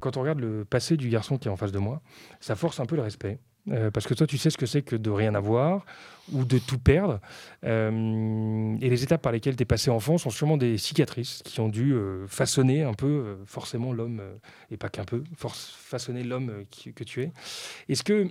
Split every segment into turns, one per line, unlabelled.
Quand on regarde le passé du garçon qui est en face de moi, ça force un peu le respect. Euh, parce que toi, tu sais ce que c'est que de rien avoir ou de tout perdre. Euh, et les étapes par lesquelles tu es passé enfant sont sûrement des cicatrices qui ont dû euh, façonner un peu, forcément, l'homme, et pas qu'un peu, façonner l'homme que tu es. Est-ce que.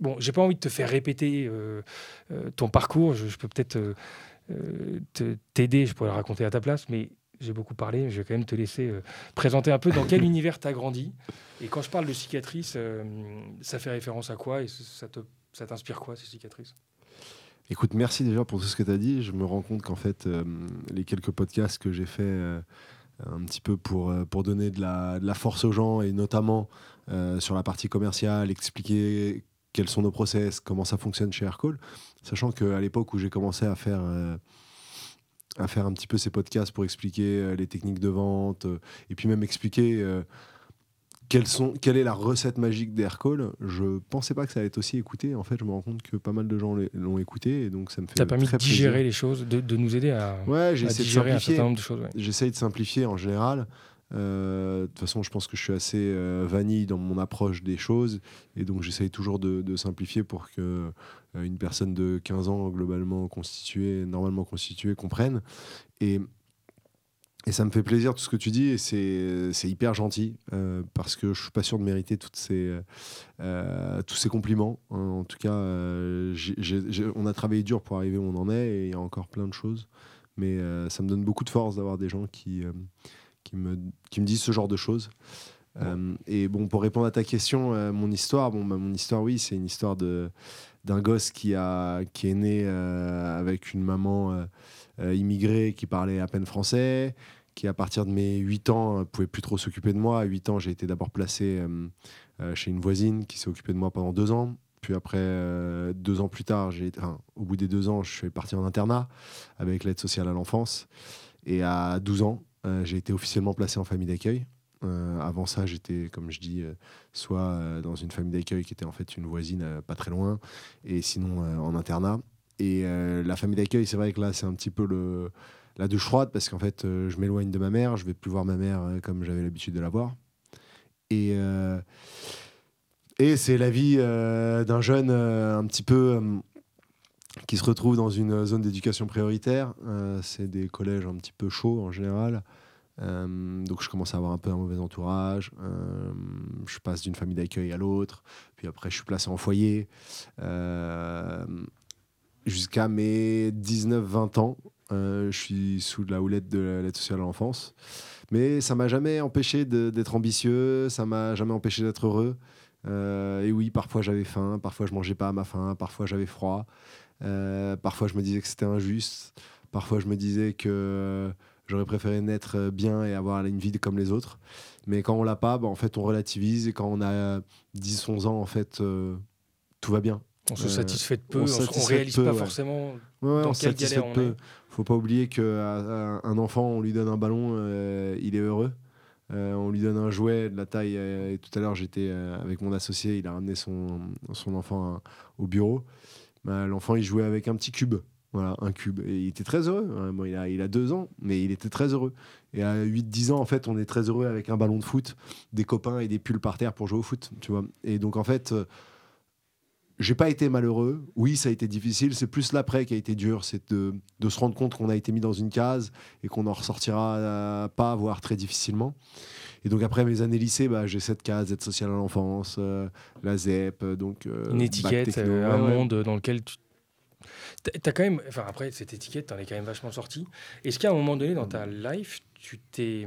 Bon, j'ai pas envie de te faire répéter ton parcours, je peux peut-être t'aider, je pourrais le raconter à ta place, mais j'ai beaucoup parlé, je vais quand même te laisser euh, présenter un peu dans quel univers tu as grandi. Et quand je parle de cicatrices, euh, ça fait référence à quoi et ça, te, ça t'inspire quoi, ces cicatrices?
Écoute, merci déjà pour tout ce que tu as dit. Je me rends compte qu'en fait, euh, les quelques podcasts que j'ai fait un petit peu pour, pour donner de la, de la, force aux gens et notamment sur la partie commerciale, expliquer quels sont nos process, comment ça fonctionne chez Aircall, sachant qu'à l'époque où j'ai commencé à faire à faire un petit peu ces podcasts pour expliquer euh, les techniques de vente euh, et puis même expliquer euh, sont, quelle est la recette magique d'Aircall Je pensais pas que ça allait être aussi écouté. En fait, je me rends compte que pas mal de gens l'ont écouté et donc ça me fait.
Ça a permis de digérer les choses, de, nous aider à,
ouais,
digérer un certain nombre de choses.
J'essaye de simplifier en général. De toute façon, je pense que je suis assez vanille dans mon approche des choses et donc j'essaye toujours de, simplifier pour que euh, une personne de 15 ans globalement constituée, normalement constituée, comprenne. Et, et ça me fait plaisir tout ce que tu dis et c'est hyper gentil euh, parce que je suis pas sûr de mériter toutes ces, euh, tous ces compliments. Hein. En tout cas, on a travaillé dur pour arriver où on en est et il y a encore plein de choses. Mais ça me donne beaucoup de force d'avoir des gens qui, qui, me, qui me disent ce genre de choses. et bon, pour répondre à ta question, mon histoire, bon, bah, mon histoire, oui, c'est une histoire de, d'un gosse qui, a, qui est né euh, avec une maman euh, euh, immigrée qui parlait à peine français, qui à partir de mes 8 ans ne pouvait plus trop s'occuper de moi. À 8 ans, j'ai été d'abord placé chez une voisine qui s'est occupée de moi pendant deux ans. Puis après, deux ans plus tard, j'ai, au bout des deux ans, je suis parti en internat avec l'aide sociale à l'enfance. Et à 12 ans, j'ai été officiellement placé en famille d'accueil. Euh, avant ça, j'étais, comme je dis, euh, soit euh, dans une famille d'accueil qui était en fait une voisine pas très loin, et sinon en internat. Et la famille d'accueil, c'est vrai que là, c'est un petit peu le, la douche froide parce qu'en fait, je m'éloigne de ma mère, je vais plus voir ma mère comme j'avais l'habitude de la voir. Et, et c'est la vie d'un jeune un petit peu qui se retrouve dans une zone d'éducation prioritaire. c'est des collèges un petit peu chauds en général. Euh, donc je commence à avoir un peu un mauvais entourage. Euh, je passe d'une famille d'accueil à l'autre. Puis après, je suis placé en foyer. Euh, jusqu'à mes 19-20 ans, je suis sous la houlette de l'aide sociale à l'enfance. Mais ça m'a jamais empêché d'être ambitieux, ça m'a jamais empêché d'être heureux. Et oui, parfois j'avais faim, parfois je mangeais pas à ma faim, parfois j'avais froid, parfois je me disais que c'était injuste, parfois je me disais que J'aurais préféré naître euh, bien et avoir une vie comme les autres. Mais quand on l'a pas, bah, en fait, on relativise. Et quand on a 10, 11 ans, en fait, euh, tout va bien.
On se satisfait de peu, on, ne réalise pas forcément dans quelle galère on est.
Faut pas oublier qu'un enfant, on lui donne un ballon, euh, il est heureux. On lui donne un jouet de la taille. et tout à l'heure, j'étais avec mon associé, il a ramené son, son enfant au bureau. Bah, l'enfant, il jouait avec un petit cube. Voilà, un cube. Et il était très heureux. Hein. il, a, il a deux ans, mais il était très heureux. Et à 8-10 ans, en fait, on est très heureux avec un ballon de foot, des copains et des pulls par terre pour jouer au foot. Tu vois et donc, en fait, euh, j'ai pas été malheureux. Oui, ça a été difficile. C'est plus l'après qui a été dur. C'est de, de, se rendre compte qu'on a été mis dans une case et qu'on en ressortira euh, pas, voire très difficilement. Et donc après mes années lycée, bah, j'ai cette case, aide sociale à l'enfance, euh, la ZEP, donc
une étiquette, un monde dans lequel tu T'as quand même, enfin après cette étiquette, t'en es quand même vachement sorti. Est-ce qu'à un moment donné dans ta life, tu t'es,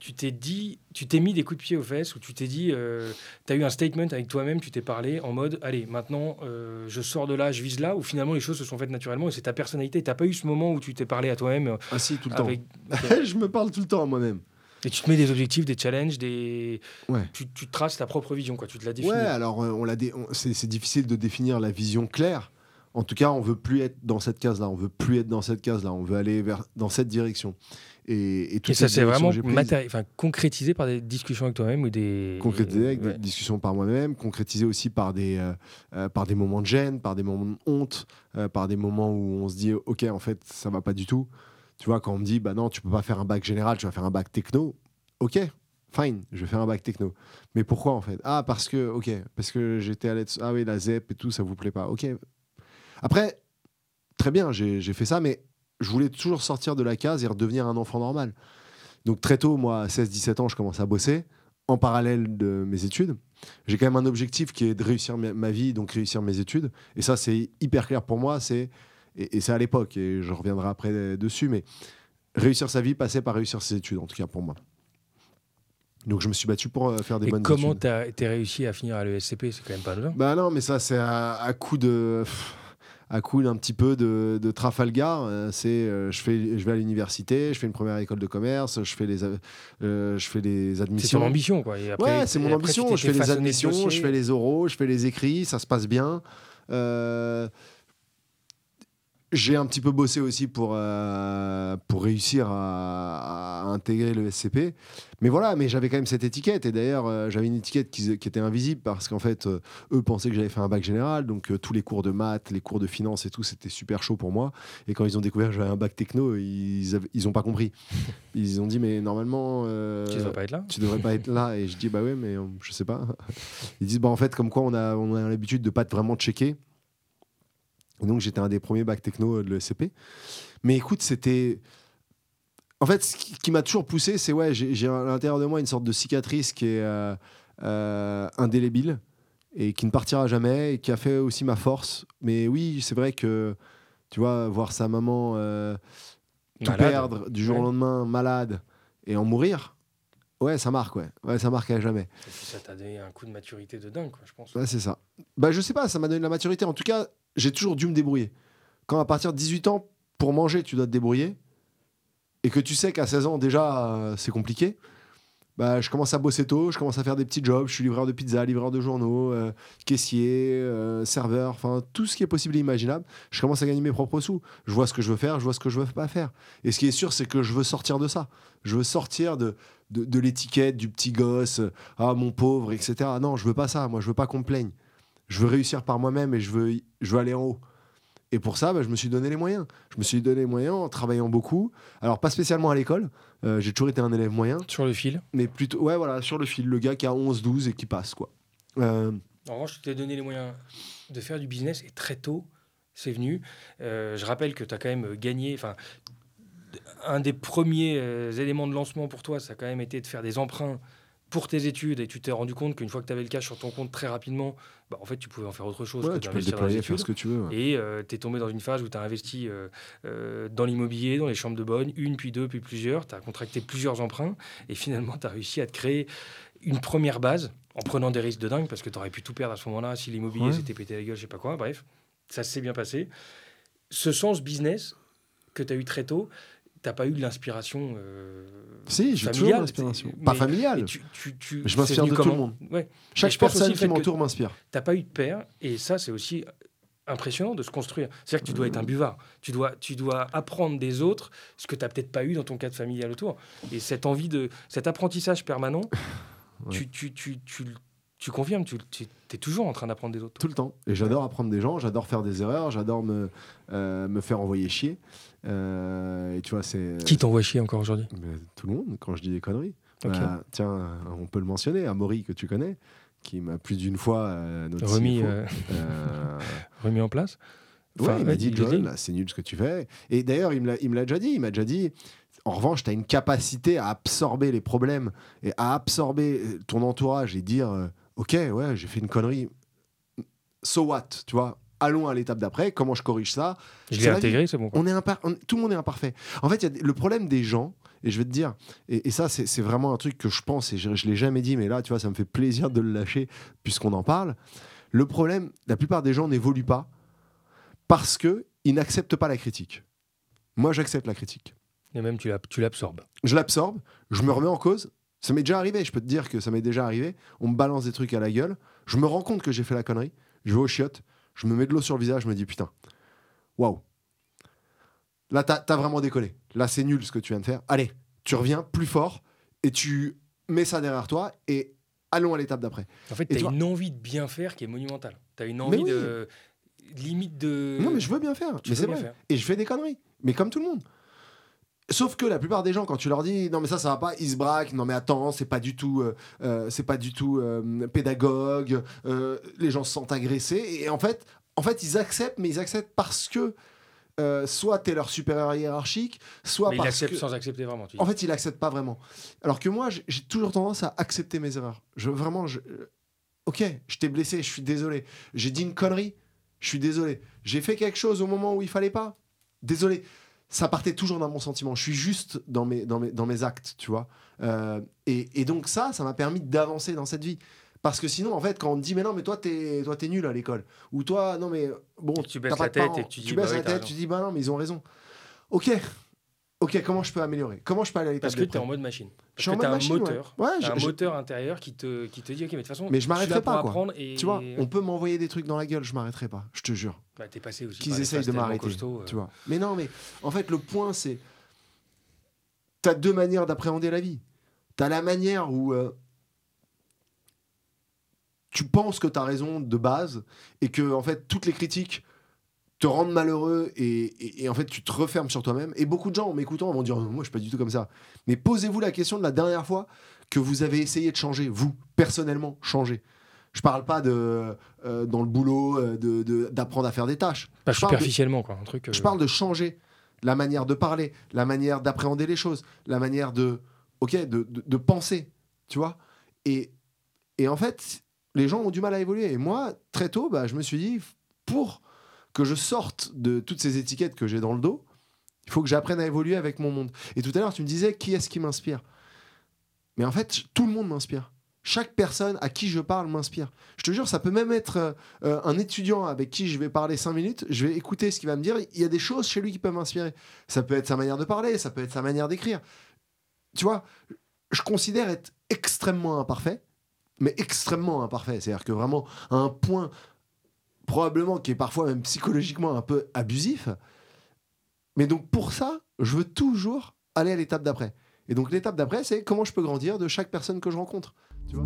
tu t'es dit, tu t'es mis des coups de pied aux fesses ou tu t'es dit, euh, tu as eu un statement avec toi-même, tu t'es parlé en mode, allez, maintenant euh, je sors de là, je vise là, ou finalement les choses se sont faites naturellement et c'est ta personnalité. T'as pas eu ce moment où tu t'es parlé à toi-même euh,
Ah si, tout le temps. je me parle tout le temps à moi-même.
Et tu te mets des objectifs, des challenges, des. Ouais. Tu, tu, traces ta propre vision, quoi. Tu te la définis.
Ouais, alors on l'a c'est difficile de définir la vision claire. En tout cas, on veut plus être dans cette case-là. On veut plus être dans cette case-là. On veut aller vers dans cette direction. Et,
et, ça, c'est vraiment enfin, concrétisé par des discussions avec toi-même ou des.
Concrétisé avec des discussions par moi-même, concrétisé aussi par des, euh, euh, par des moments de gêne, par des moments de honte, euh, par des moments où on se dit, OK, en fait, ça va pas du tout. Tu vois, quand on me dit, bah non, tu peux pas faire un bac général, tu vas faire un bac techno, ok, fine, je vais faire un bac techno. Mais pourquoi en fait? Ah, parce que, ok, parce que j'étais à l'aide. Ah oui, la ZEP et tout, ça vous plaît pas. Ok. Après, très bien, j'ai fait ça, mais je voulais toujours sortir de la case et redevenir un enfant normal. Donc très tôt, moi, à 16-17 ans, je commence à bosser en parallèle de mes études. J'ai quand même un objectif qui est de réussir ma vie, donc réussir mes études. Et ça, c'est hyper clair pour moi. C'est et, et c'est à l'époque, et je reviendrai après dessus, mais réussir sa vie passait par réussir ses études, en tout cas pour moi. Donc je me suis battu pour euh, faire des
Et
bonnes
comment
études.
t'as t'es réussi à finir à l'ESCP? C'est quand même pas anodin.
Bah non, mais ça, c'est à, à coup de. À coup d'un petit peu de, de Trafalgar, Euh, c'est euh, je fais, je vais à l'université, je fais une première école de commerce, je fais les, euh, je fais les
C'est
admissions.
ton ambition, quoi. Et après-
ouais, c'est mon ambition. Je fais les admissions, je fais les oraux, je fais les écrits, ça se passe bien. Euh, j'ai un petit peu bossé aussi pour, euh, pour réussir à, à intégrer le SCP. Mais voilà, mais j'avais quand même cette étiquette. Et d'ailleurs, euh, j'avais une étiquette qui, qui était invisible parce qu'en fait, euh, eux pensaient que j'avais fait un bac général. Donc, tous les cours de maths, les cours de finance et tout, c'était super chaud pour moi. Et quand ils ont découvert que j'avais un bac techno, ils, avaient- ils ont pas compris. Ils ont dit, mais normalement.
Tu devrais pas être là.
tu devrais pas être là. Et je dis, bah ouais, mais je sais pas. Ils disent, bah en fait, comme quoi on a, on a l'habitude de pas être vraiment checker. Donc j'étais un des premiers bacs techno de l'ESCP. Mais écoute, c'était. En fait, ce qui, m'a toujours poussé, c'est ouais, j'ai à l'intérieur de moi une sorte de cicatrice qui est euh, euh, indélébile et qui ne partira jamais et qui a fait aussi ma force. Mais oui, c'est vrai que, tu vois, voir sa maman euh, tout
Malade.
perdre du jour au lendemain, malade, et en mourir, ouais, ça marque, ouais. Ouais, ça marque à jamais.
Et puis ça t'a donné un coup de maturité de dingue, quoi, je pense.
Ouais, c'est ça. Bah, je sais pas, ça m'a donné de la maturité. En tout cas, j'ai toujours dû me débrouiller. Quand à partir de 18 ans, pour manger, tu dois te débrouiller, et que tu sais qu'à 16 ans, déjà, euh, c'est compliqué, bah, je commence à bosser tôt, je commence à faire des petits jobs. Je suis livreur de pizza, livreur de journaux, euh, caissier, euh, serveur, enfin, tout ce qui est possible et imaginable. Je commence à gagner mes propres sous. Je vois ce que je veux faire, je vois ce que je veux pas faire. Et ce qui est sûr, c'est que je veux sortir de ça. Je veux sortir de, de, de l'étiquette du petit gosse, ah mon pauvre, etc. Non, je veux pas ça. Moi, je veux pas qu'on me plaigne. Je veux réussir par moi-même et je veux, je veux aller en haut. Et pour ça, bah, je me suis donné les moyens. Je me suis donné les moyens en travaillant beaucoup. Alors, pas spécialement à l'école. Euh, j'ai toujours été un élève moyen.
Sur le fil.
Mais plutôt, ouais, voilà, sur le fil. Le gars qui a 11, 12 et qui passe, quoi. Euh,
En revanche, tu t'es donné les moyens de faire du business et très tôt, c'est venu. Euh, je rappelle que tu as quand même gagné. Enfin, un des premiers euh, éléments de lancement pour toi, ça a quand même été de faire des emprunts pour tes études et tu t'es rendu compte qu'une fois que tu avais le cash sur ton compte très rapidement, bah, en fait, tu pouvais en faire autre chose
ouais,
que
tu peux le déployer, faire ce que tu veux. ouais.
Et tu es tombé dans une phase où tu as investi euh, euh, dans l'immobilier, dans les chambres de bonne, une, puis deux, puis plusieurs. Tu as contracté plusieurs emprunts et finalement, tu as réussi à te créer une première base en prenant des risques de dingue parce que tu aurais pu tout perdre à ce moment-là si l'immobilier
Ouais.
s'était pété la gueule, je sais pas quoi. Bref, ça s'est bien passé. Ce sens business que tu as eu très tôt, t'as pas eu de l'inspiration euh,
Si, j'ai toujours
familiale,
l'inspiration. Pas familiale.
tu- tu- tu-
Je m'inspire de tout le monde.
Ouais.
Chaque personne qui m'entoure m'inspire.
T'as pas eu de père, et ça, c'est aussi impressionnant de se construire. C'est-à-dire que tu dois être un buvard. Tu dois, tu dois apprendre des autres ce que tu n'as peut-être pas eu dans ton cadre familial autour. Et cette envie de, cet apprentissage permanent,
Ouais.
tu, tu, tu, tu, tu confirmes, tu, tu es toujours en train d'apprendre des autres.
Tout le temps. Et j'adore apprendre des gens, j'adore faire des erreurs, j'adore me, euh, me faire envoyer chier. Euh, et tu vois, c'est.
Qui t'envoie chier encore aujourd'hui?
Mais tout le monde, quand je dis des conneries. Bah, tiens, on peut le mentionner, Amaury, que tu connais, qui m'a plus d'une fois euh, notre
remis,
CFO,
euh,
euh,
remis en place?
Ouais,
Enfin,
il m'a dit, Joel, là, c'est nul ce que tu fais. Et d'ailleurs, il me l'a- il me l'a déjà dit. Il m'a déjà dit, en revanche, tu as une capacité à absorber les problèmes et à absorber ton entourage et dire, euh, OK, ouais, j'ai fait une connerie. So what, tu vois? Allons à l'étape d'après. Comment je corrige ça?
Je l'ai
la
intégré, c'est bon. quoi.
on est impar- on- tout le monde est imparfait. En fait, y a le problème des gens, et je vais te dire, et, et ça, c'est vraiment un truc que je pense, et je, je l'ai jamais dit, mais là, tu vois, ça me fait plaisir de le lâcher puisqu'on en parle. Le problème, la plupart des gens n'évoluent pas parce que ils n'acceptent pas la critique. Moi, j'accepte la critique.
Et même, tu l'absorbes.
Je l'absorbe, je me remets en cause. Ça m'est déjà arrivé, je peux te dire que ça m'est déjà arrivé. On me balance des trucs à la gueule. Je me rends compte que j'ai fait la connerie. Je vais au chiottes, je me mets de l'eau sur le visage, je me dis putain, waouh. Là, t'as as vraiment décollé. Là, c'est nul ce que tu viens de faire. Allez, tu reviens plus fort et tu mets ça derrière toi et allons à l'étape d'après.
En fait,
Et
tu
tu
as
vois-
une envie de bien faire qui est monumentale. Tu as une envie
oui.
de. limite de.
Non, mais je veux bien faire.
Tu
mais
veux
c'est
bien
vrai.
faire.
Et je fais des conneries. Mais comme tout le monde. Sauf que la plupart des gens, quand tu leur dis non mais ça ça va pas, ils se braquent. Non mais attends, c'est pas du tout, euh, euh, c'est pas du tout euh, pédagogue. euh, les gens se sentent agressés et en fait, en fait ils acceptent, mais ils acceptent parce que soit t'es leur supérieur hiérarchique, soit
Mais il
parce
accepte
que
sans accepter vraiment. tu
en fait il accepte pas vraiment. Alors que moi j'ai toujours tendance à accepter mes erreurs. Je vraiment, je, ok, je t'ai blessé, je suis désolé. J'ai dit une connerie, je suis désolé. J'ai fait quelque chose au moment où il fallait pas, désolé ça partait toujours d'un bon sentiment. Je suis juste dans mes, dans mes, dans mes actes, tu vois. Euh, et, et donc ça, ça m'a permis d'avancer dans cette vie. Parce que sinon, en fait, quand on te dit, mais non, mais toi, t'es, toi, t'es nul à l'école. Ou toi, non, mais bon,
tu baisses la tête et tu dis,
tu
bah
baisses
oui,
la tête, tu dis, bah non, mais ils ont raison. Ok, ok, comment je peux améliorer? Comment je peux aller à l'étape
Parce que tu es
d'après
en mode machine.
Je
Parce
suis en
que
mode
un
machine, ouais.
moteur.
Ouais,
T'as
je-
un
je-
moteur intérieur qui te, qui te dit, ok, mais de toute façon,
Mais je m'arrêterai pas, quoi.
et
Tu vois, on peut m'envoyer des trucs dans la gueule, je m'arrêterai pas, je te jure.
Bah, t'es passé aussi.
qu'ils essayent de m'arrêter.
euh.
Tu vois. Mais non, mais en fait, le point, c'est. Tu as deux manières d'appréhender la vie. Tu as la manière où euh, tu penses que tu as raison de base et que, en fait, toutes les critiques te rendent malheureux et, et- et en fait, tu te refermes sur toi-même. Et beaucoup de gens, en m'écoutant, vont dire Moi, je suis pas du tout comme ça. Mais posez-vous la question de la dernière fois que vous avez essayé de changer, vous, personnellement, changer. Je parle pas de euh, dans le boulot euh, de- de- d'apprendre à faire des tâches.
Pas
Je parle de-
superficiellement, quoi. Un truc. euh,
je parle de changer la manière de parler, la manière d'appréhender les choses, la manière de, ok, de, de penser, tu vois. Et, et en fait, les gens ont du mal à évoluer. Et moi, très tôt, bah, je me suis dit, pour que je sorte de toutes ces étiquettes que j'ai dans le dos, il faut que j'apprenne à évoluer avec mon monde. Et tout à l'heure, tu me disais, qui est-ce qui m'inspire? Mais en fait, tout le monde m'inspire. Chaque personne à qui je parle m'inspire. Je te jure, ça peut même être euh, euh, un étudiant avec qui je vais parler cinq minutes, je vais écouter ce qu'il va me dire. Il y a des choses chez lui qui peuvent m'inspirer. Ça peut être sa manière de parler, ça peut être sa manière d'écrire. Tu vois, je considère être extrêmement imparfait, mais extrêmement imparfait. C'est-à-dire que vraiment, à un point probablement qui est parfois même psychologiquement un peu abusif. Mais donc pour ça, je veux toujours aller à l'étape d'après. Et donc l'étape d'après, c'est comment je peux grandir de chaque personne que je rencontre. Tu vois?